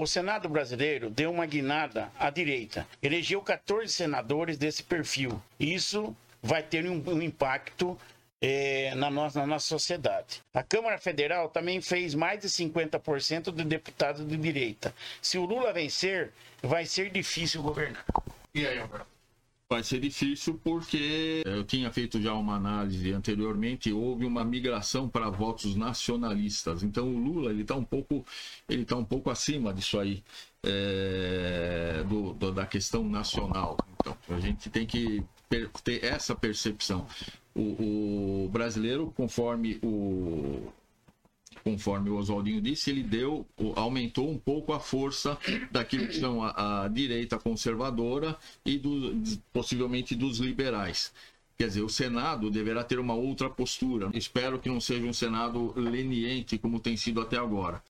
o Senado brasileiro deu uma guinada à direita. Elegeu 14 senadores desse perfil. Isso vai ter um, um impacto é, na, nossa, na nossa sociedade. A Câmara Federal também fez mais de 50% de deputados de direita. Se o Lula vencer, vai ser difícil governar. E aí, Alberto? Vai ser difícil porque eu tinha feito já uma análise anteriormente, houve uma migração para votos nacionalistas. Então o Lula ele está um pouco ele tá um pouco acima disso aí é, do, do, da questão nacional. Então a gente tem que ter essa percepção. O, o brasileiro, conforme o conforme o Oswaldinho disse, ele deu, aumentou um pouco a força daquilo que são a, a direita conservadora e do, possivelmente dos liberais. Quer dizer, o Senado deverá ter uma outra postura. Espero que não seja um Senado leniente como tem sido até agora.